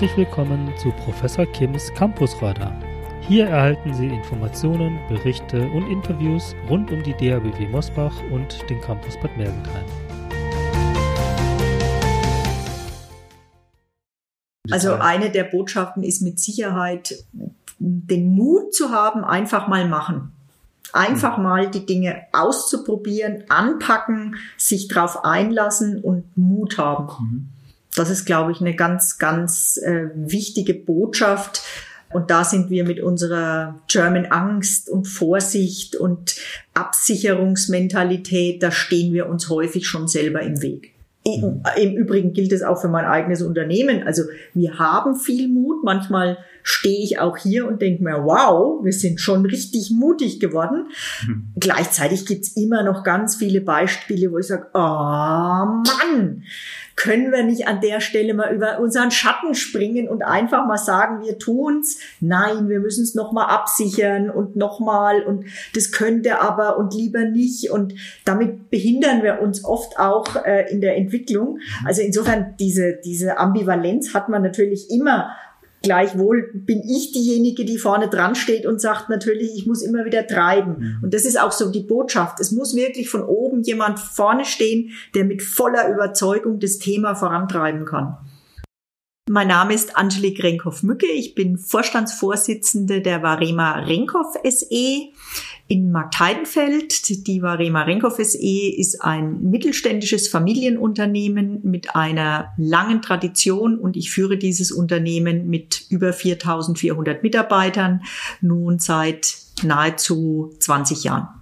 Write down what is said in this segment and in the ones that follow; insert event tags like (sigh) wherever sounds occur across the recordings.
Herzlich willkommen zu Professor Kims Campusradar. Hier erhalten Sie Informationen, Berichte und Interviews rund um die DABW Mosbach und den Campus Bad Mergentheim. Also eine der Botschaften ist mit Sicherheit, den Mut zu haben, einfach mal machen. Einfach mhm. mal die Dinge auszuprobieren, anpacken, sich drauf einlassen und Mut haben. Mhm. Das ist, glaube ich, eine ganz, ganz äh, wichtige Botschaft. Und da sind wir mit unserer German Angst und Vorsicht und Absicherungsmentalität, da stehen wir uns häufig schon selber im Weg. Mhm. Im Übrigen gilt es auch für mein eigenes Unternehmen. Also wir haben viel Mut. Manchmal stehe ich auch hier und denke mir, wow, wir sind schon richtig mutig geworden. Mhm. Gleichzeitig gibt's immer noch ganz viele Beispiele, wo ich sage, oh Mann, können wir nicht an der Stelle mal über unseren Schatten springen und einfach mal sagen, wir tun's? Nein, wir müssen es nochmal absichern und nochmal und das könnte aber und lieber nicht und damit behindern wir uns oft auch äh, in der Entwicklung. Mhm. Also insofern diese, diese Ambivalenz hat man natürlich immer Gleichwohl bin ich diejenige, die vorne dran steht und sagt natürlich, ich muss immer wieder treiben. Mhm. Und das ist auch so die Botschaft. Es muss wirklich von oben jemand vorne stehen, der mit voller Überzeugung das Thema vorantreiben kann. Mein Name ist Angelique Renkhoff-Mücke. Ich bin Vorstandsvorsitzende der Varema Renkhoff SE in Marktheidenfeld. Die Varema Renkhoff SE ist ein mittelständisches Familienunternehmen mit einer langen Tradition und ich führe dieses Unternehmen mit über 4400 Mitarbeitern nun seit nahezu 20 Jahren.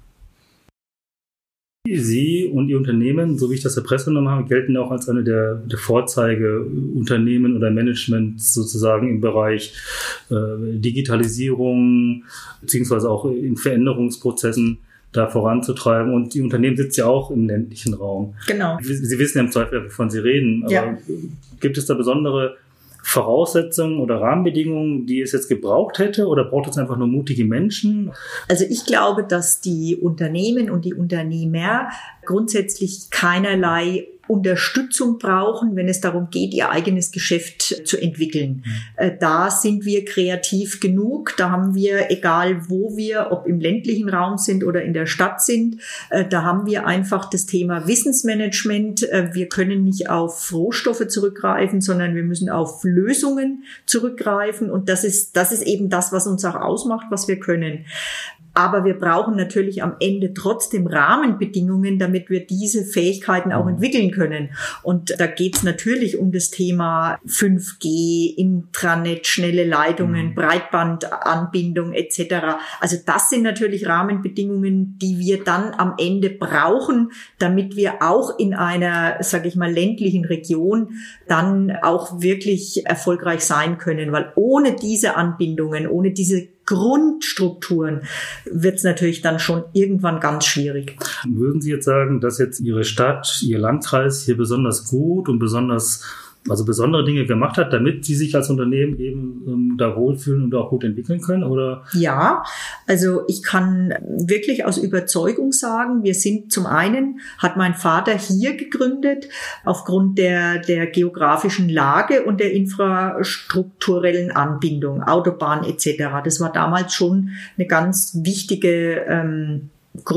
Sie und Ihr Unternehmen, so wie ich das der Presse genommen habe, gelten auch als eine der, der Vorzeigeunternehmen oder Management sozusagen im Bereich äh, Digitalisierung beziehungsweise auch in Veränderungsprozessen da voranzutreiben. Und die Unternehmen sitzen ja auch im ländlichen Raum. Genau. Sie, Sie wissen ja im Zweifel, wovon Sie reden. Aber ja. gibt es da besondere Voraussetzungen oder Rahmenbedingungen, die es jetzt gebraucht hätte oder braucht es einfach nur mutige Menschen? Also ich glaube, dass die Unternehmen und die Unternehmer grundsätzlich keinerlei Unterstützung brauchen, wenn es darum geht, ihr eigenes Geschäft zu entwickeln. Mhm. Äh, da sind wir kreativ genug. Da haben wir, egal wo wir, ob im ländlichen Raum sind oder in der Stadt sind, äh, da haben wir einfach das Thema Wissensmanagement. Äh, wir können nicht auf Rohstoffe zurückgreifen, sondern wir müssen auf Lösungen zurückgreifen. Und das ist, das ist eben das, was uns auch ausmacht, was wir können. Aber wir brauchen natürlich am Ende trotzdem Rahmenbedingungen, damit wir diese Fähigkeiten auch mhm. entwickeln können. Und da geht es natürlich um das Thema 5G, Intranet, schnelle Leitungen, mhm. Breitbandanbindung etc. Also das sind natürlich Rahmenbedingungen, die wir dann am Ende brauchen, damit wir auch in einer, sage ich mal, ländlichen Region dann auch wirklich erfolgreich sein können. Weil ohne diese Anbindungen, ohne diese Grundstrukturen wird es natürlich dann schon irgendwann ganz schwierig. Würden Sie jetzt sagen, dass jetzt Ihre Stadt, Ihr Landkreis hier besonders gut und besonders also besondere Dinge gemacht hat, damit sie sich als Unternehmen eben ähm, da wohlfühlen und auch gut entwickeln können? Oder? Ja, also ich kann wirklich aus Überzeugung sagen, wir sind zum einen, hat mein Vater hier gegründet, aufgrund der, der geografischen Lage und der infrastrukturellen Anbindung, Autobahn etc. Das war damals schon eine ganz wichtige ähm,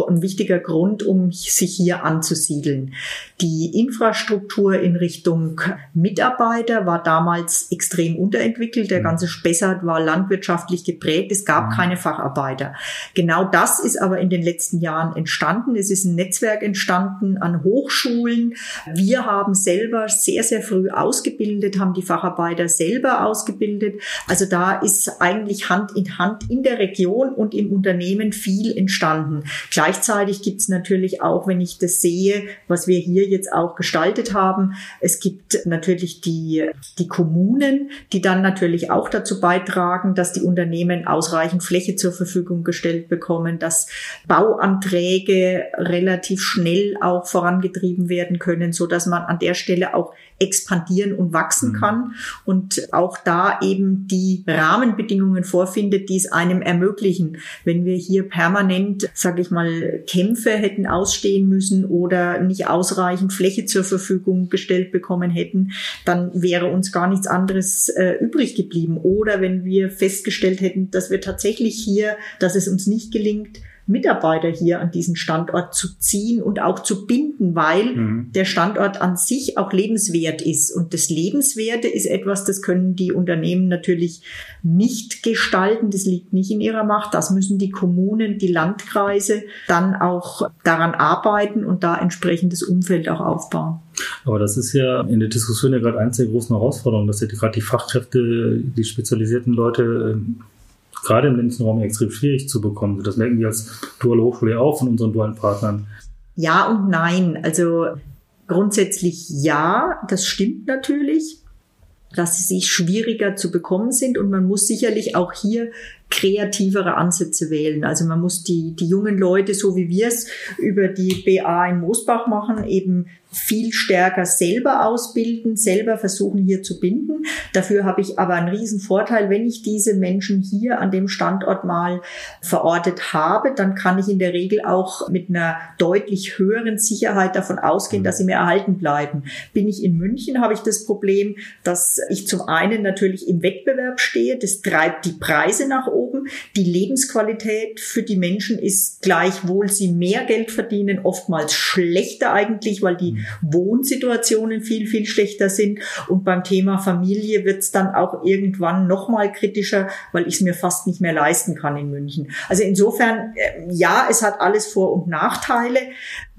ein wichtiger Grund, um sich hier anzusiedeln. Die Infrastruktur in Richtung Mitarbeiter war damals extrem unterentwickelt. Der mhm. ganze Spessart war landwirtschaftlich geprägt. Es gab mhm. keine Facharbeiter. Genau das ist aber in den letzten Jahren entstanden. Es ist ein Netzwerk entstanden an Hochschulen. Wir haben selber sehr, sehr früh ausgebildet, haben die Facharbeiter selber ausgebildet. Also da ist eigentlich Hand in Hand in der Region und im Unternehmen viel entstanden. Gleichzeitig gibt es natürlich auch, wenn ich das sehe, was wir hier jetzt auch gestaltet haben, es gibt natürlich die, die Kommunen, die dann natürlich auch dazu beitragen, dass die Unternehmen ausreichend Fläche zur Verfügung gestellt bekommen, dass Bauanträge relativ schnell auch vorangetrieben werden können, so dass man an der Stelle auch expandieren und wachsen mhm. kann und auch da eben die Rahmenbedingungen vorfindet, die es einem ermöglichen. Wenn wir hier permanent, sage ich mal, mal, Kämpfe hätten ausstehen müssen oder nicht ausreichend Fläche zur Verfügung gestellt bekommen hätten, dann wäre uns gar nichts anderes äh, übrig geblieben. Oder wenn wir festgestellt hätten, dass wir tatsächlich hier, dass es uns nicht gelingt, Mitarbeiter hier an diesen Standort zu ziehen und auch zu binden, weil mhm. der Standort an sich auch lebenswert ist. Und das Lebenswerte ist etwas, das können die Unternehmen natürlich nicht gestalten. Das liegt nicht in ihrer Macht. Das müssen die Kommunen, die Landkreise dann auch daran arbeiten und da entsprechendes Umfeld auch aufbauen. Aber das ist ja in der Diskussion ja gerade eins der großen Herausforderungen, dass ja gerade die Fachkräfte, die spezialisierten Leute ähm, gerade im ländlichen Raum extrem schwierig zu bekommen. Das merken wir als duale Hochschule auch von unseren dualen Partnern. Ja und nein. Also grundsätzlich ja, das stimmt natürlich, dass sie schwieriger zu bekommen sind und man muss sicherlich auch hier kreativere Ansätze wählen. Also man muss die, die jungen Leute, so wie wir es über die BA in Moosbach machen, eben viel stärker selber ausbilden, selber versuchen hier zu binden. Dafür habe ich aber einen riesen Vorteil, wenn ich diese Menschen hier an dem Standort mal verortet habe, dann kann ich in der Regel auch mit einer deutlich höheren Sicherheit davon ausgehen, dass sie mir erhalten bleiben. Bin ich in München, habe ich das Problem, dass ich zum einen natürlich im Wettbewerb stehe, das treibt die Preise nach oben, die Lebensqualität für die Menschen ist gleichwohl sie mehr Geld verdienen, oftmals schlechter eigentlich, weil die Wohnsituationen viel, viel schlechter sind. Und beim Thema Familie wird es dann auch irgendwann nochmal kritischer, weil ich es mir fast nicht mehr leisten kann in München. Also insofern, äh, ja, es hat alles Vor- und Nachteile.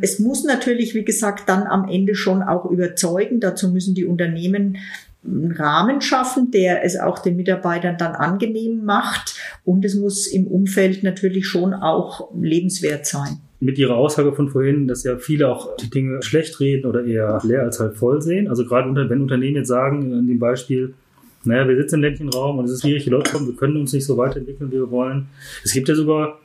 Es muss natürlich, wie gesagt, dann am Ende schon auch überzeugen. Dazu müssen die Unternehmen einen Rahmen schaffen, der es auch den Mitarbeitern dann angenehm macht. Und es muss im Umfeld natürlich schon auch lebenswert sein mit Ihrer Aussage von vorhin, dass ja viele auch die Dinge schlecht reden oder eher leer als halt voll sehen. Also gerade wenn Unternehmen jetzt sagen, in dem Beispiel, naja, wir sitzen im ländlichen Raum und es ist schwierig, die Leute kommen, wir können uns nicht so weiterentwickeln, wie wir wollen. Es gibt ja sogar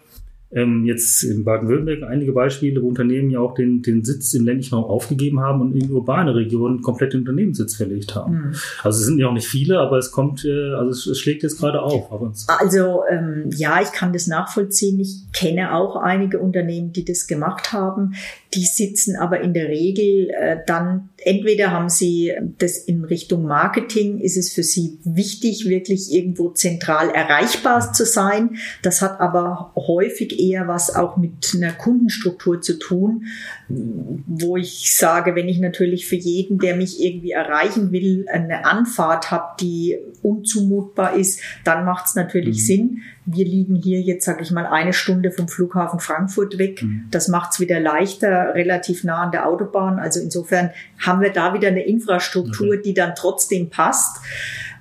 ähm, jetzt in Baden-Württemberg einige Beispiele, wo Unternehmen ja auch den, den Sitz im ländlichen Raum aufgegeben haben und in urbane Regionen komplett den Unternehmenssitz verlegt haben. Mhm. Also es sind ja auch nicht viele, aber es kommt, äh, also es, es schlägt jetzt gerade auf. Also ähm, ja, ich kann das nachvollziehen. Ich kenne auch einige Unternehmen, die das gemacht haben. Die sitzen aber in der Regel äh, dann, entweder haben sie das in Richtung Marketing, ist es für sie wichtig, wirklich irgendwo zentral erreichbar zu sein. Das hat aber häufig eher was auch mit einer Kundenstruktur zu tun, wo ich sage, wenn ich natürlich für jeden, der mich irgendwie erreichen will, eine Anfahrt habe, die unzumutbar ist, dann macht es natürlich mhm. Sinn. Wir liegen hier jetzt, sage ich mal, eine Stunde vom Flughafen Frankfurt weg. Mhm. Das macht es wieder leichter, relativ nah an der Autobahn. Also insofern haben wir da wieder eine Infrastruktur, okay. die dann trotzdem passt.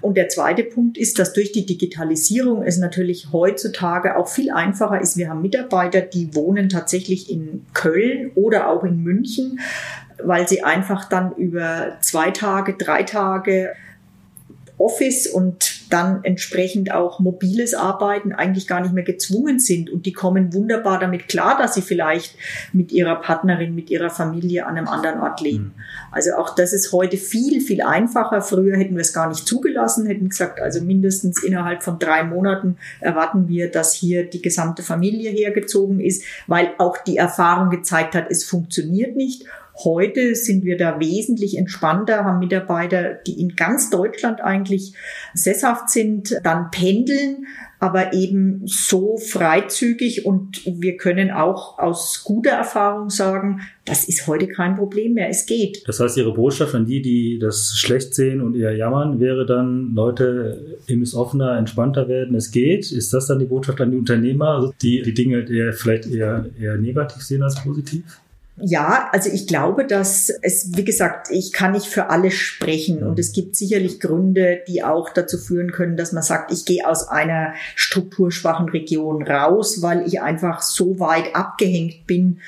Und der zweite Punkt ist, dass durch die Digitalisierung es natürlich heutzutage auch viel einfacher ist. Wir haben Mitarbeiter, die wohnen tatsächlich in Köln oder auch in München, weil sie einfach dann über zwei Tage, drei Tage Office und dann entsprechend auch mobiles Arbeiten eigentlich gar nicht mehr gezwungen sind. Und die kommen wunderbar damit klar, dass sie vielleicht mit ihrer Partnerin, mit ihrer Familie an einem anderen Ort leben. Mhm. Also auch das ist heute viel, viel einfacher. Früher hätten wir es gar nicht zugelassen, hätten gesagt, also mindestens innerhalb von drei Monaten erwarten wir, dass hier die gesamte Familie hergezogen ist, weil auch die Erfahrung gezeigt hat, es funktioniert nicht. Heute sind wir da wesentlich entspannter, haben Mitarbeiter, die in ganz Deutschland eigentlich sesshaft sind, dann pendeln, aber eben so freizügig und wir können auch aus guter Erfahrung sagen, das ist heute kein Problem mehr, es geht. Das heißt, Ihre Botschaft an die, die das schlecht sehen und eher jammern, wäre dann, Leute, ihr müsst offener, entspannter werden, es geht. Ist das dann die Botschaft an die Unternehmer, also die die Dinge eher, vielleicht eher, eher negativ sehen als positiv? Ja, also ich glaube, dass es, wie gesagt, ich kann nicht für alle sprechen und es gibt sicherlich Gründe, die auch dazu führen können, dass man sagt, ich gehe aus einer strukturschwachen Region raus, weil ich einfach so weit abgehängt bin,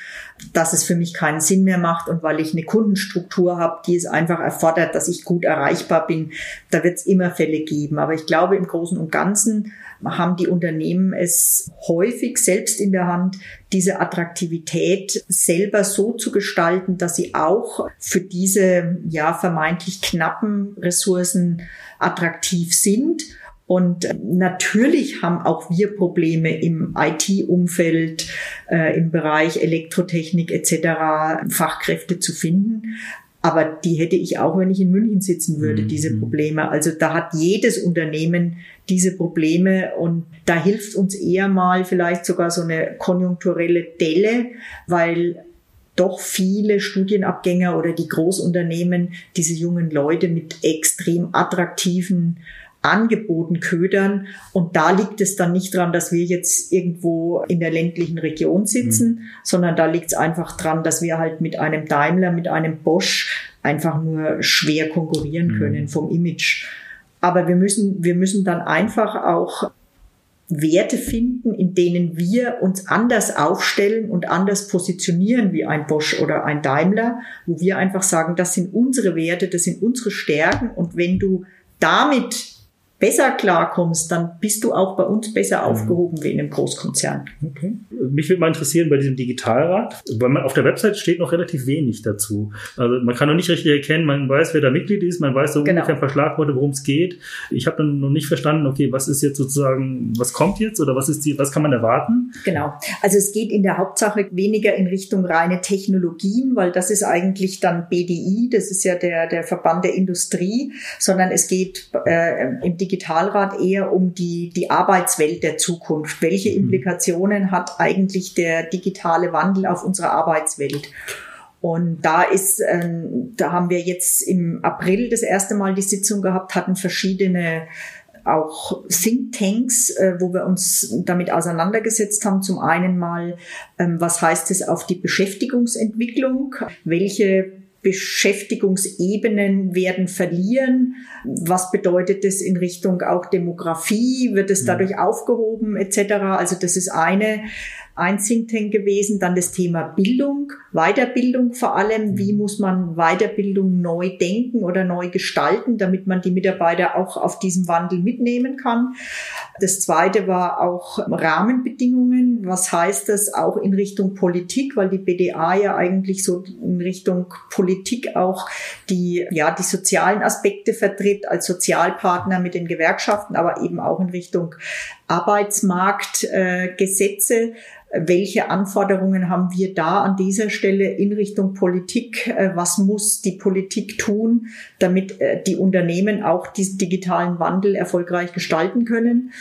dass es für mich keinen Sinn mehr macht und weil ich eine Kundenstruktur habe, die es einfach erfordert, dass ich gut erreichbar bin. Da wird es immer Fälle geben. Aber ich glaube, im Großen und Ganzen haben die Unternehmen es häufig selbst in der Hand, diese Attraktivität selber so zu gestalten, dass sie auch für diese ja vermeintlich knappen Ressourcen attraktiv sind Und äh, natürlich haben auch wir Probleme im IT-Umfeld, äh, im Bereich Elektrotechnik etc. Fachkräfte zu finden. Aber die hätte ich auch, wenn ich in München sitzen würde, mhm. diese Probleme. Also da hat jedes Unternehmen diese Probleme und da hilft uns eher mal vielleicht sogar so eine konjunkturelle Delle, weil doch viele Studienabgänger oder die Großunternehmen diese jungen Leute mit extrem attraktiven Angeboten ködern. Und da liegt es dann nicht dran, dass wir jetzt irgendwo in der ländlichen Region sitzen, mhm. sondern da liegt es einfach dran, dass wir halt mit einem Daimler, mit einem Bosch einfach nur schwer konkurrieren mhm. können vom Image. Aber wir müssen, wir müssen dann einfach auch Werte finden, in denen wir uns anders aufstellen und anders positionieren wie ein Bosch oder ein Daimler, wo wir einfach sagen, das sind unsere Werte, das sind unsere Stärken und wenn du damit besser klarkommst, dann bist du auch bei uns besser mhm. aufgehoben wie in einem Großkonzern. Okay. Mich würde mal interessieren bei diesem Digitalrat, weil man auf der Website steht noch relativ wenig dazu. Also man kann noch nicht richtig erkennen, man weiß, wer da Mitglied ist, man weiß so genau. ungefähr Verschlagworte, worum es geht. Ich habe dann noch nicht verstanden, okay, was ist jetzt sozusagen, was kommt jetzt oder was ist die, was kann man erwarten? Genau. Also es geht in der Hauptsache weniger in Richtung reine Technologien, weil das ist eigentlich dann BDI, das ist ja der, der Verband der Industrie, sondern es geht äh, im Digitalrat Digitalrat eher um die, die Arbeitswelt der Zukunft. Welche mhm. Implikationen hat eigentlich der digitale Wandel auf unsere Arbeitswelt? Und da ist, ähm, da haben wir jetzt im April das erste Mal die Sitzung gehabt, hatten verschiedene auch Thinktanks, äh, wo wir uns damit auseinandergesetzt haben. Zum einen mal, ähm, was heißt es auf die Beschäftigungsentwicklung? Welche Beschäftigungsebenen werden verlieren. Was bedeutet das in Richtung auch Demografie? Wird es dadurch aufgehoben etc.? Also das ist eine ein Think Tank gewesen. Dann das Thema Bildung, Weiterbildung vor allem. Wie muss man Weiterbildung neu denken oder neu gestalten, damit man die Mitarbeiter auch auf diesem Wandel mitnehmen kann. Das zweite war auch Rahmenbedingungen. Was heißt das auch in Richtung Politik? Weil die BDA ja eigentlich so in Richtung Politik auch die, ja, die sozialen Aspekte vertritt als Sozialpartner mit den Gewerkschaften, aber eben auch in Richtung Arbeitsmarktgesetze. Welche Anforderungen haben wir da an dieser Stelle in Richtung Politik? Äh, was muss die Politik tun, damit äh, die Unternehmen auch diesen digitalen Wandel erfolgreich gestalten können?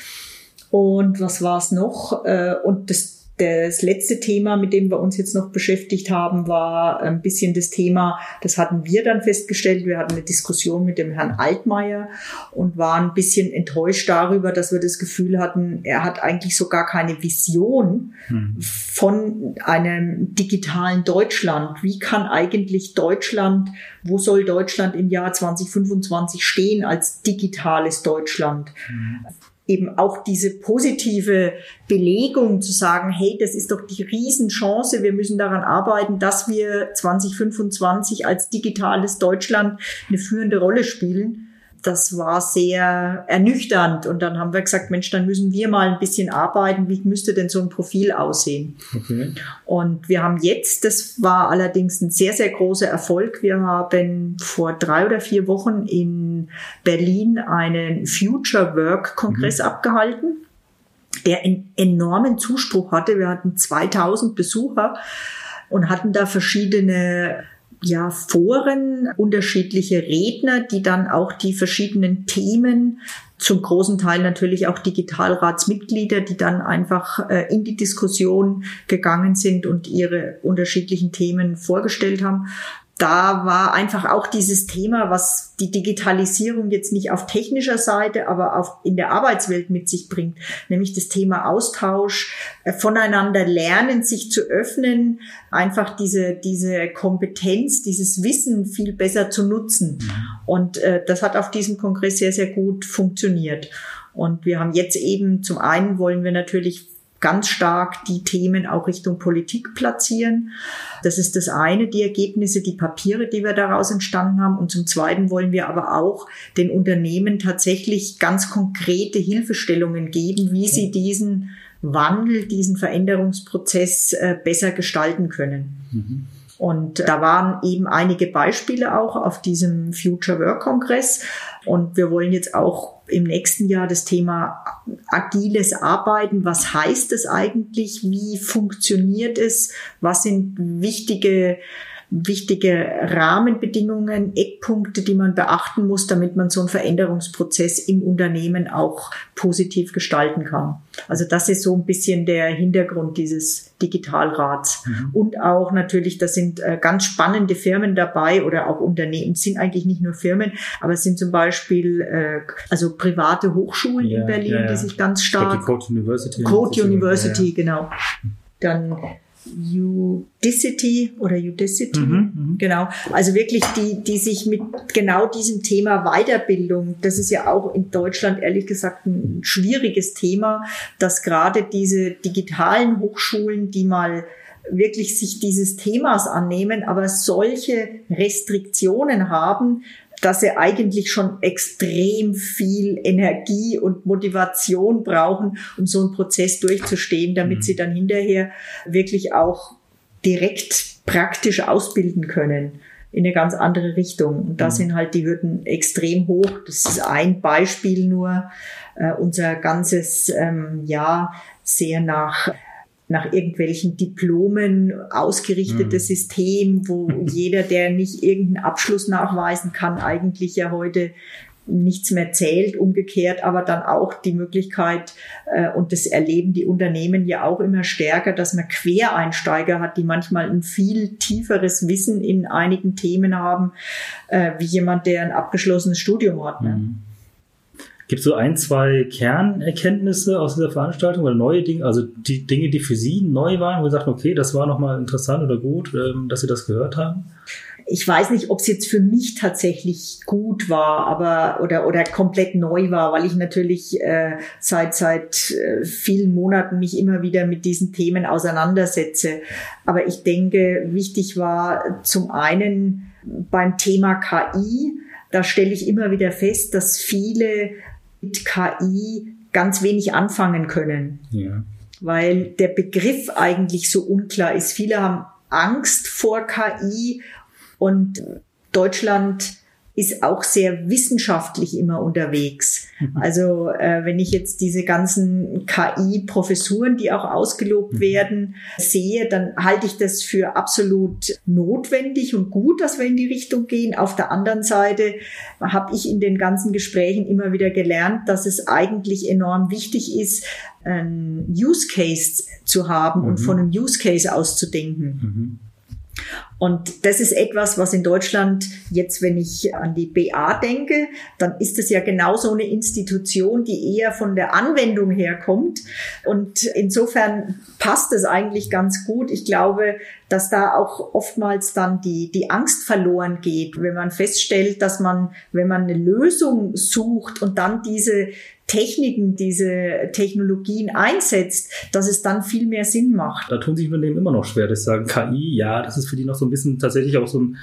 Und was war es noch? Äh, und das das letzte Thema, mit dem wir uns jetzt noch beschäftigt haben, war ein bisschen das Thema, das hatten wir dann festgestellt. Wir hatten eine Diskussion mit dem Herrn Altmaier und waren ein bisschen enttäuscht darüber, dass wir das Gefühl hatten, er hat eigentlich so gar keine Vision hm. von einem digitalen Deutschland. Wie kann eigentlich Deutschland, wo soll Deutschland im Jahr 2025 stehen als digitales Deutschland? Hm eben auch diese positive Belegung zu sagen, hey, das ist doch die Riesenchance, wir müssen daran arbeiten, dass wir 2025 als digitales Deutschland eine führende Rolle spielen das war sehr ernüchternd. Und dann haben wir gesagt, Mensch, dann müssen wir mal ein bisschen arbeiten. Wie müsste denn so ein Profil aussehen? Okay. Und wir haben jetzt, das war allerdings ein sehr, sehr großer Erfolg. Wir haben vor drei oder vier Wochen in Berlin einen Future Work Kongress mhm. abgehalten der einen enormen Zuspruch hatte. Wir hatten 2000 Besucher und hatten da verschiedene ja, Foren, unterschiedliche Redner, die dann auch die verschiedenen Themen zum großen Teil natürlich auch Digitalratsmitglieder, die dann einfach äh, in die Diskussion gegangen sind und ihre unterschiedlichen Themen vorgestellt haben da war einfach auch dieses Thema, was die Digitalisierung jetzt nicht auf technischer Seite, aber auf, in der Arbeitswelt mit sich bringt, nämlich das Thema Austausch, äh, voneinander lernen, sich zu öffnen, einfach diese, diese Kompetenz, dieses Wissen viel besser zu nutzen. Mhm. Und äh, das hat auf diesem Kongress sehr, sehr gut funktioniert. Und wir haben jetzt eben, zum einen wollen wir natürlich ganz stark die Themen auch Richtung Politik platzieren. Das ist das eine, die Ergebnisse, die Papiere, die wir daraus entstanden haben. Und zum Zweiten wollen wir aber auch den Unternehmen tatsächlich ganz konkrete Hilfestellungen geben, wie sie diesen Wandel, diesen Veränderungsprozess äh, besser gestalten können. Mhm. Und da waren eben einige Beispiele auch auf diesem Future Work Kongress. Und wir wollen jetzt auch im nächsten Jahr das Thema agiles Arbeiten. Was heißt es eigentlich? Wie funktioniert es? Was sind wichtige wichtige Rahmenbedingungen, Eckpunkte, die man beachten muss, damit man so einen Veränderungsprozess im Unternehmen auch positiv gestalten kann. Also das ist so ein bisschen der Hintergrund dieses Digitalrats. Mhm. Und auch natürlich, da sind äh, ganz spannende Firmen dabei oder auch Unternehmen, es sind eigentlich nicht nur Firmen, aber es sind zum Beispiel äh, also private Hochschulen ja, in Berlin, ja, ja. die sich ganz stark. Die Code University. Code University, genau. Dann Udicity oder Udicity, mhm, mhm, genau. Also wirklich die, die sich mit genau diesem Thema Weiterbildung, das ist ja auch in Deutschland ehrlich gesagt ein schwieriges Thema, dass gerade diese digitalen Hochschulen, die mal wirklich sich dieses Themas annehmen, aber solche Restriktionen haben, dass sie eigentlich schon extrem viel Energie und Motivation brauchen, um so einen Prozess durchzustehen, damit mhm. sie dann hinterher wirklich auch direkt praktisch ausbilden können in eine ganz andere Richtung. Und da mhm. sind halt die Hürden extrem hoch. Das ist ein Beispiel nur. Äh, unser ganzes ähm, Jahr sehr nach nach irgendwelchen Diplomen ausgerichtetes mhm. System, wo (laughs) jeder, der nicht irgendeinen Abschluss nachweisen kann, eigentlich ja heute nichts mehr zählt, umgekehrt, aber dann auch die Möglichkeit, äh, und das erleben die Unternehmen ja auch immer stärker, dass man Quereinsteiger hat, die manchmal ein viel tieferes Wissen in einigen Themen haben, äh, wie jemand, der ein abgeschlossenes Studium hat. Ne? Mhm. Gibt es so ein, zwei Kernerkenntnisse aus dieser Veranstaltung oder neue Dinge, also die Dinge, die für Sie neu waren, wo Sie sagten, okay, das war nochmal interessant oder gut, ähm, dass Sie das gehört haben? ich weiß nicht, ob es jetzt für mich tatsächlich gut war, aber oder oder komplett neu war, weil ich natürlich äh, seit seit äh, vielen Monaten mich immer wieder mit diesen Themen auseinandersetze. Aber ich denke, wichtig war zum einen beim Thema KI, da stelle ich immer wieder fest, dass viele mit KI ganz wenig anfangen können. Ja. Weil der Begriff eigentlich so unklar ist. Viele haben Angst vor KI und Deutschland ist auch sehr wissenschaftlich immer unterwegs. Mhm. Also äh, wenn ich jetzt diese ganzen KI-Professuren, die auch ausgelobt mhm. werden, sehe, dann halte ich das für absolut notwendig und gut, dass wir in die Richtung gehen. Auf der anderen Seite habe ich in den ganzen Gesprächen immer wieder gelernt, dass es eigentlich enorm wichtig ist, ein Use Case zu haben mhm. und von einem Use Case auszudenken. Mhm. Und das ist etwas, was in Deutschland jetzt, wenn ich an die BA denke, dann ist es ja genau so eine Institution, die eher von der Anwendung herkommt. Und insofern passt es eigentlich ganz gut. Ich glaube, dass da auch oftmals dann die, die Angst verloren geht, wenn man feststellt, dass man, wenn man eine Lösung sucht und dann diese Techniken, diese Technologien einsetzt, dass es dann viel mehr Sinn macht. Da tun sich Unternehmen immer noch schwer, das sagen KI, ja, das ist für die noch so ein bisschen tatsächlich auch so ein,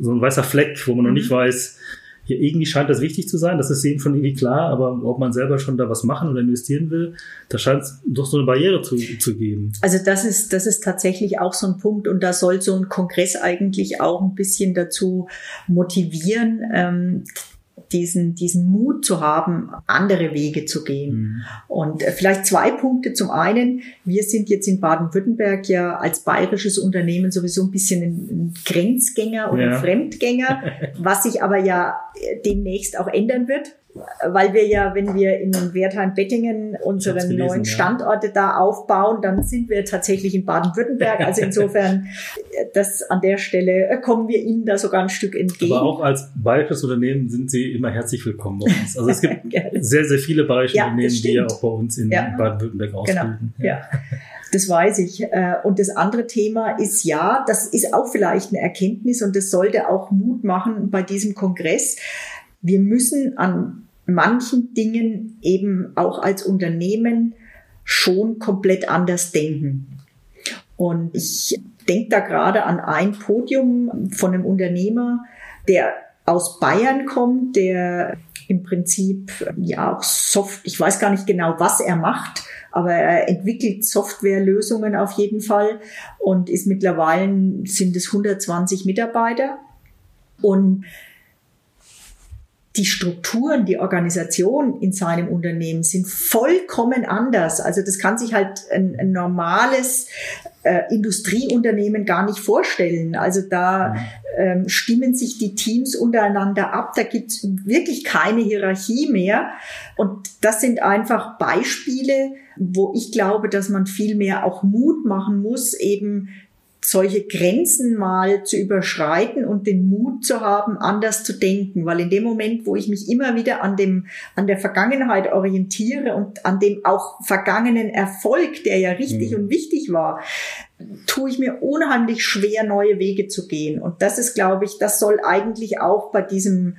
so ein weißer Fleck, wo man noch mhm. nicht weiß, ja, irgendwie scheint das wichtig zu sein, das ist eben schon irgendwie klar, aber ob man selber schon da was machen oder investieren will, da scheint es doch so eine Barriere zu, zu geben. Also das ist, das ist tatsächlich auch so ein Punkt und da soll so ein Kongress eigentlich auch ein bisschen dazu motivieren, ähm, diesen, diesen Mut zu haben, andere Wege zu gehen. Mhm. Und äh, vielleicht zwei Punkte. Zum einen, wir sind jetzt in Baden-Württemberg ja als bayerisches Unternehmen sowieso ein bisschen ein Grenzgänger oder ja. Fremdgänger, (laughs) was sich aber ja äh, demnächst auch ändern wird weil wir ja, wenn wir in Wertheim-Bettingen unseren gelesen, neuen Standorte ja. da aufbauen, dann sind wir tatsächlich in Baden-Württemberg. Also (laughs) insofern, das an der Stelle äh, kommen wir Ihnen da sogar ein Stück entgegen. Aber auch als bayerisches Unternehmen sind Sie immer herzlich willkommen bei uns. Also es gibt (laughs) sehr, sehr viele bayerische ja, Unternehmen, die ja auch bei uns in ja. Baden-Württemberg genau. ausbilden. Genau. Ja. Das weiß ich. Äh, und das andere Thema ist ja, das ist auch vielleicht eine Erkenntnis und das sollte auch Mut machen bei diesem Kongress. Wir müssen an manchen Dingen eben auch als Unternehmen schon komplett anders denken. Und ich denke da gerade an ein Podium von einem Unternehmer, der aus Bayern kommt, der im Prinzip ja auch Soft, ich weiß gar nicht genau, was er macht, aber er entwickelt Softwarelösungen auf jeden Fall und ist mittlerweile sind es 120 Mitarbeiter und die Strukturen, die Organisation in seinem Unternehmen sind vollkommen anders. Also das kann sich halt ein, ein normales äh, Industrieunternehmen gar nicht vorstellen. Also da ähm, stimmen sich die Teams untereinander ab. Da gibt es wirklich keine Hierarchie mehr. Und das sind einfach Beispiele, wo ich glaube, dass man viel mehr auch Mut machen muss, eben solche Grenzen mal zu überschreiten und den Mut zu haben, anders zu denken. Weil in dem Moment, wo ich mich immer wieder an dem, an der Vergangenheit orientiere und an dem auch vergangenen Erfolg, der ja richtig mhm. und wichtig war, tue ich mir unheimlich schwer, neue Wege zu gehen. Und das ist, glaube ich, das soll eigentlich auch bei diesem,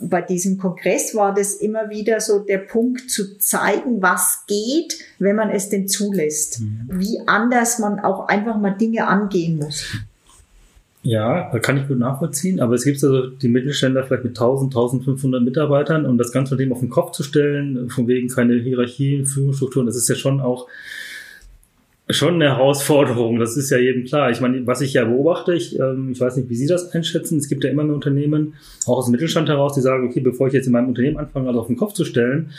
bei diesem Kongress war das immer wieder so der Punkt zu zeigen, was geht, wenn man es denn zulässt. Mhm. Wie anders man auch einfach mal Dinge angehen muss. Ja, kann ich gut nachvollziehen, aber es gibt also die Mittelständler vielleicht mit 1000, 1500 Mitarbeitern und das Ganze dem auf den Kopf zu stellen, von wegen keine Hierarchien, Führungsstrukturen, das ist ja schon auch schon eine Herausforderung, das ist ja jedem klar. Ich meine, was ich ja beobachte, ich, ähm, ich weiß nicht, wie Sie das einschätzen, es gibt ja immer mehr Unternehmen, auch aus dem Mittelstand heraus, die sagen, okay, bevor ich jetzt in meinem Unternehmen anfange, alles auf den Kopf zu stellen,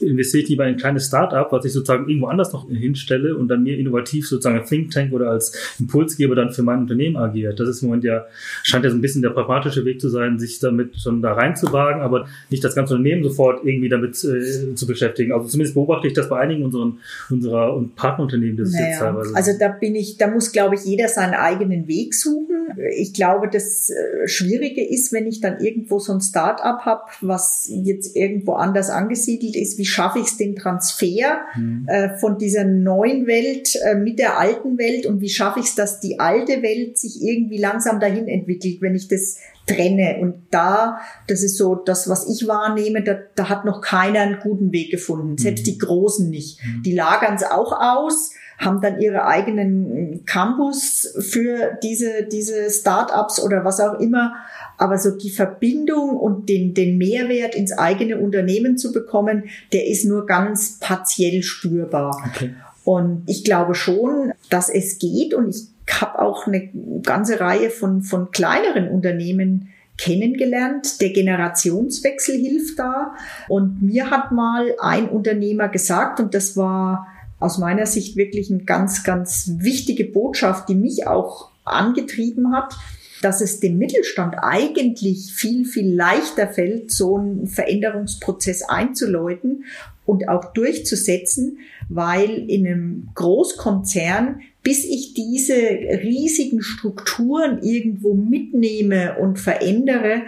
investiere ich lieber in ein kleines Start-up, was ich sozusagen irgendwo anders noch hinstelle und dann mir innovativ sozusagen ein Think Tank oder als Impulsgeber dann für mein Unternehmen agiert. Das ist im Moment ja, scheint ja so ein bisschen der pragmatische Weg zu sein, sich damit schon da reinzuwagen, aber nicht das ganze Unternehmen sofort irgendwie damit äh, zu beschäftigen. Also zumindest beobachte ich das bei einigen unseren, unserer Partnerunternehmen, das naja teilweise. Also da bin ich, da muss, glaube ich, jeder seinen eigenen Weg suchen. Ich glaube, das äh, Schwierige ist, wenn ich dann irgendwo so ein Start-up habe, was jetzt irgendwo anders angesiedelt ist, wie schaffe ich es den Transfer mhm. äh, von dieser neuen Welt äh, mit der alten Welt und wie schaffe ich es, dass die alte Welt sich irgendwie langsam dahin entwickelt, wenn ich das trenne. Und da, das ist so das, was ich wahrnehme, da, da hat noch keiner einen guten Weg gefunden. Selbst mhm. die Großen nicht. Mhm. Die lagern es auch aus haben dann ihre eigenen Campus für diese, diese Startups oder was auch immer. Aber so die Verbindung und den, den Mehrwert ins eigene Unternehmen zu bekommen, der ist nur ganz partiell spürbar. Okay. Und ich glaube schon, dass es geht und ich habe auch eine ganze Reihe von, von kleineren Unternehmen kennengelernt. Der Generationswechsel hilft da. Und mir hat mal ein Unternehmer gesagt, und das war aus meiner Sicht wirklich eine ganz, ganz wichtige Botschaft, die mich auch angetrieben hat, dass es dem Mittelstand eigentlich viel, viel leichter fällt, so einen Veränderungsprozess einzuläuten und auch durchzusetzen, weil in einem Großkonzern, bis ich diese riesigen Strukturen irgendwo mitnehme und verändere,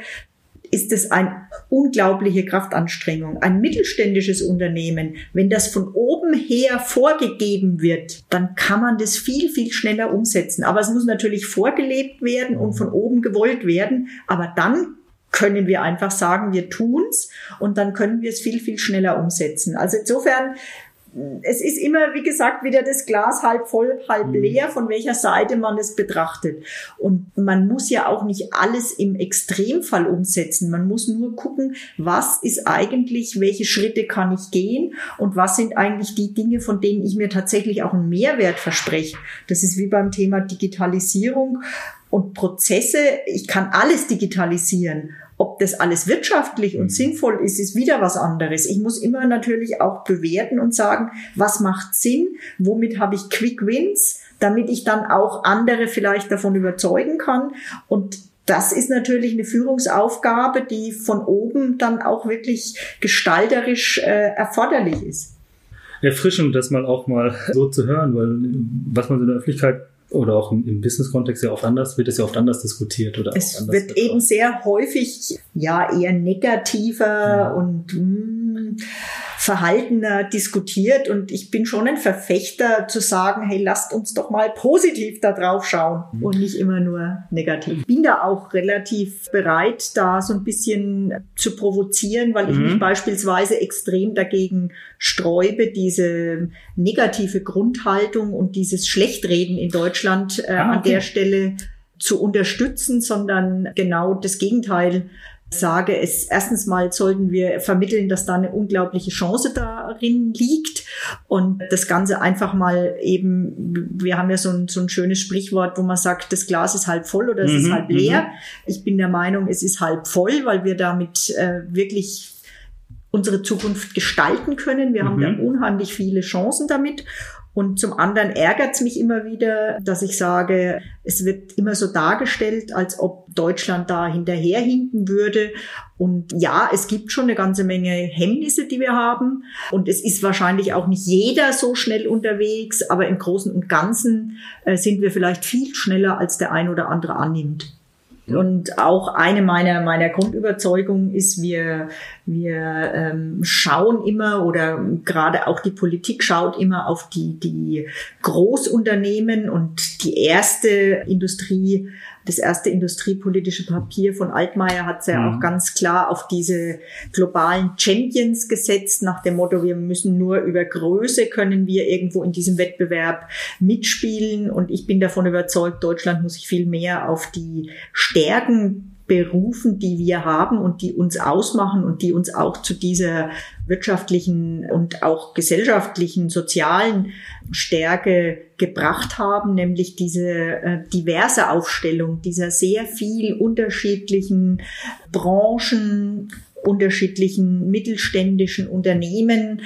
ist es eine unglaubliche Kraftanstrengung. Ein mittelständisches Unternehmen, wenn das von oben her vorgegeben wird, dann kann man das viel, viel schneller umsetzen. Aber es muss natürlich vorgelebt werden und von oben gewollt werden. Aber dann können wir einfach sagen, wir tun's und dann können wir es viel, viel schneller umsetzen. Also insofern es ist immer, wie gesagt, wieder das Glas halb voll, halb mhm. leer, von welcher Seite man es betrachtet. Und man muss ja auch nicht alles im Extremfall umsetzen. Man muss nur gucken, was ist eigentlich, welche Schritte kann ich gehen und was sind eigentlich die Dinge, von denen ich mir tatsächlich auch einen Mehrwert verspreche. Das ist wie beim Thema Digitalisierung und Prozesse. Ich kann alles digitalisieren. Ob das alles wirtschaftlich und mhm. sinnvoll ist, ist wieder was anderes. Ich muss immer natürlich auch bewerten und sagen, was macht Sinn, womit habe ich Quick Wins, damit ich dann auch andere vielleicht davon überzeugen kann. Und das ist natürlich eine Führungsaufgabe, die von oben dann auch wirklich gestalterisch äh, erforderlich ist. Erfrischend, das mal auch mal so zu hören, weil was man so in der Öffentlichkeit oder auch im, im Business-Kontext ja oft anders, wird es ja oft anders diskutiert oder Es wird betracht. eben sehr häufig ja eher negativer ja. und mh, hm, verhaltener diskutiert und ich bin schon ein Verfechter zu sagen, hey, lasst uns doch mal positiv da drauf schauen mhm. und nicht immer nur negativ. Bin da auch relativ bereit, da so ein bisschen zu provozieren, weil ich mhm. mich beispielsweise extrem dagegen sträube, diese negative Grundhaltung und dieses Schlechtreden in Deutschland äh, ah, okay. an der Stelle zu unterstützen, sondern genau das Gegenteil sage, es erstens mal sollten wir vermitteln, dass da eine unglaubliche Chance darin liegt und das Ganze einfach mal eben, wir haben ja so ein, so ein schönes Sprichwort, wo man sagt, das Glas ist halb voll oder es mhm, ist halb leer. Mhm. Ich bin der Meinung, es ist halb voll, weil wir damit äh, wirklich unsere Zukunft gestalten können. Wir mhm. haben da unheimlich viele Chancen damit. Und zum anderen ärgert es mich immer wieder, dass ich sage, es wird immer so dargestellt, als ob Deutschland da hinterherhinken würde. Und ja, es gibt schon eine ganze Menge Hemmnisse, die wir haben. Und es ist wahrscheinlich auch nicht jeder so schnell unterwegs, aber im Großen und Ganzen äh, sind wir vielleicht viel schneller, als der ein oder andere annimmt. Und auch eine meiner, meiner Grundüberzeugungen ist, wir, wir ähm, schauen immer oder gerade auch die Politik schaut immer auf die, die Großunternehmen und die erste Industrie das erste industriepolitische Papier von Altmaier hat es ja mhm. auch ganz klar auf diese globalen Champions gesetzt, nach dem Motto, wir müssen nur über Größe können wir irgendwo in diesem Wettbewerb mitspielen. Und ich bin davon überzeugt, Deutschland muss sich viel mehr auf die Stärken berufen, die wir haben und die uns ausmachen und die uns auch zu dieser wirtschaftlichen und auch gesellschaftlichen, sozialen Stärke gebracht haben, nämlich diese äh, diverse Aufstellung dieser sehr viel unterschiedlichen Branchen, unterschiedlichen mittelständischen Unternehmen,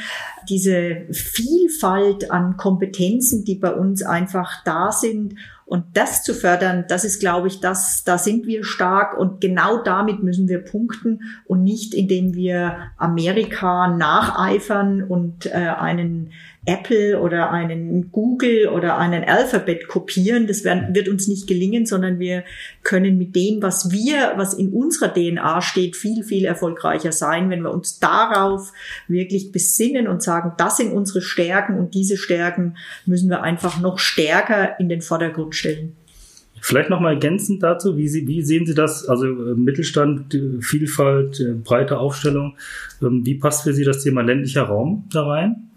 diese Vielfalt an Kompetenzen, die bei uns einfach da sind. Und das zu fördern, das ist, glaube ich, das, da sind wir stark. Und genau damit müssen wir punkten und nicht, indem wir Amerika nacheifern und äh, einen Apple oder einen Google oder einen Alphabet kopieren. Das wird, uns nicht gelingen, sondern wir können mit dem, was wir, was in unserer DNA steht, viel, viel erfolgreicher sein, wenn wir uns darauf wirklich besinnen und sagen, das sind unsere Stärken und diese Stärken müssen wir einfach noch stärker in den Vordergrund stellen. Vielleicht noch mal ergänzend dazu, wie, Sie, wie sehen Sie das? Also äh, Mittelstand, Vielfalt, äh, breite Aufstellung. Ähm, wie passt für Sie das Thema ländlicher Raum da rein?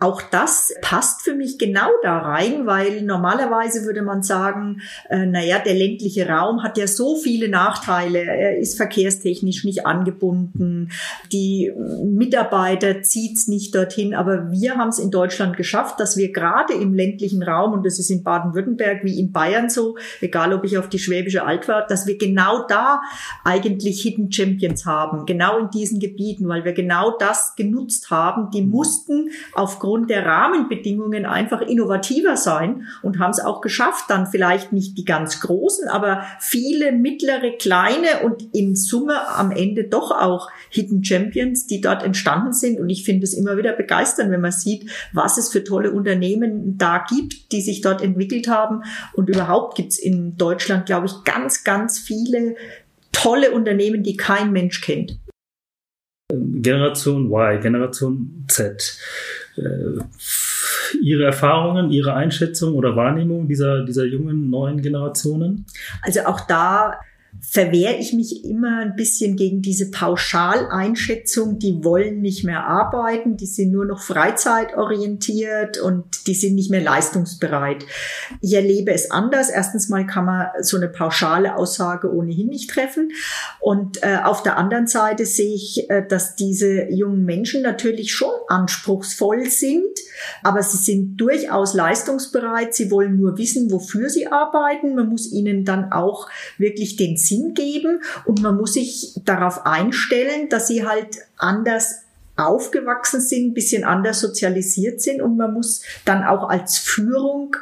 Auch das passt für mich genau da rein, weil normalerweise würde man sagen, äh, naja, der ländliche Raum hat ja so viele Nachteile. Er ist verkehrstechnisch nicht angebunden. Die Mitarbeiter zieht's nicht dorthin. Aber wir haben es in Deutschland geschafft, dass wir gerade im ländlichen Raum, und das ist in Baden-Württemberg wie in Bayern so, egal ob ich auf die Schwäbische Alb war, dass wir genau da eigentlich Hidden Champions haben. Genau in diesen Gebieten, weil wir genau das genutzt haben. Die mussten aufgrund aufgrund der Rahmenbedingungen einfach innovativer sein und haben es auch geschafft, dann vielleicht nicht die ganz großen, aber viele mittlere, kleine und in Summe am Ende doch auch Hidden Champions, die dort entstanden sind. Und ich finde es immer wieder begeisternd, wenn man sieht, was es für tolle Unternehmen da gibt, die sich dort entwickelt haben. Und überhaupt gibt es in Deutschland, glaube ich, ganz, ganz viele tolle Unternehmen, die kein Mensch kennt. Generation Y, Generation Z. Äh, Ihre Erfahrungen, Ihre Einschätzung oder Wahrnehmung dieser, dieser jungen neuen Generationen? Also auch da verwehre ich mich immer ein bisschen gegen diese Pauschaleinschätzung, die wollen nicht mehr arbeiten, die sind nur noch freizeitorientiert und die sind nicht mehr leistungsbereit. Ich erlebe es anders. Erstens mal kann man so eine pauschale Aussage ohnehin nicht treffen. Und äh, auf der anderen Seite sehe ich, äh, dass diese jungen Menschen natürlich schon anspruchsvoll sind, aber sie sind durchaus leistungsbereit. Sie wollen nur wissen, wofür sie arbeiten. Man muss ihnen dann auch wirklich den Sinn geben und man muss sich darauf einstellen, dass sie halt anders aufgewachsen sind, ein bisschen anders sozialisiert sind und man muss dann auch als Führung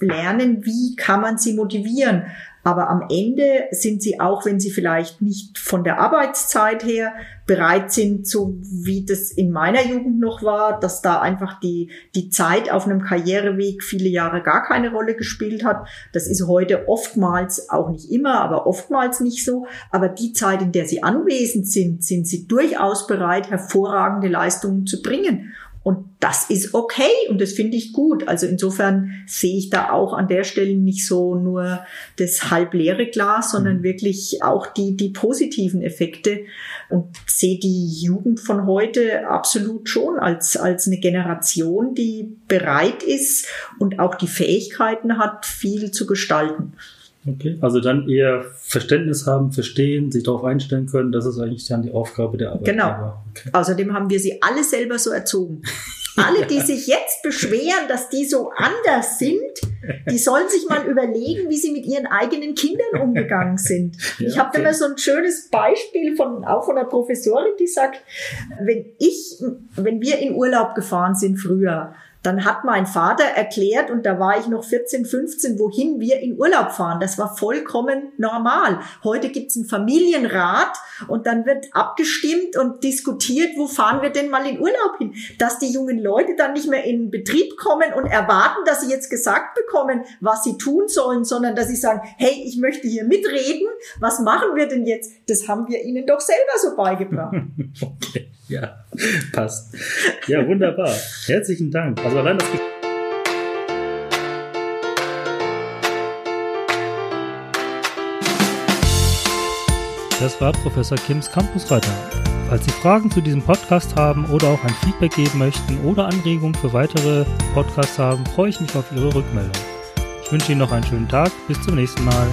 lernen, wie kann man sie motivieren. Aber am Ende sind sie auch, wenn sie vielleicht nicht von der Arbeitszeit her bereit sind, so wie das in meiner Jugend noch war, dass da einfach die, die Zeit auf einem Karriereweg viele Jahre gar keine Rolle gespielt hat. Das ist heute oftmals, auch nicht immer, aber oftmals nicht so. Aber die Zeit, in der sie anwesend sind, sind sie durchaus bereit, hervorragende Leistungen zu bringen. Und das ist okay und das finde ich gut. Also insofern sehe ich da auch an der Stelle nicht so nur das halbleere Glas, sondern mhm. wirklich auch die, die positiven Effekte und sehe die Jugend von heute absolut schon als, als eine Generation, die bereit ist und auch die Fähigkeiten hat, viel zu gestalten. Okay, also dann eher Verständnis haben, verstehen, sich darauf einstellen können, das ist eigentlich dann die Aufgabe der Arbeit. Genau. Okay. Außerdem haben wir sie alle selber so erzogen. (laughs) Alle, die sich jetzt beschweren, dass die so anders sind, die sollen sich mal überlegen, wie sie mit ihren eigenen Kindern umgegangen sind. (laughs) Ja, ich habe okay. immer so ein schönes Beispiel von auch von einer Professorin, die sagt, wenn ich, wenn wir in Urlaub gefahren sind früher, dann hat mein Vater erklärt, und da war ich noch 14, 15, wohin wir in Urlaub fahren. Das war vollkommen normal. Heute gibt's einen Familienrat und dann wird abgestimmt und diskutiert, wo fahren wir denn mal in Urlaub hin. Dass die jungen Leute dann nicht mehr in Betrieb kommen und erwarten, dass sie jetzt gesagt bekommen, was sie tun sollen, sondern dass sie sagen, hey, ich möchte hier mitreden, was machen wir denn jetzt? Das haben wir ihnen doch selber so beigebracht. (laughs) okay. (laughs) Ja, passt. Ja, wunderbar. Herzlichen Dank. Also allein das Das war Professor Kims Campusreiter. Falls Sie Fragen zu diesem Podcast haben oder auch ein Feedback geben möchten oder Anregungen für weitere Podcasts haben, freue ich mich auf Ihre Rückmeldung. Ich wünsche Ihnen noch einen schönen Tag. Bis zum nächsten Mal.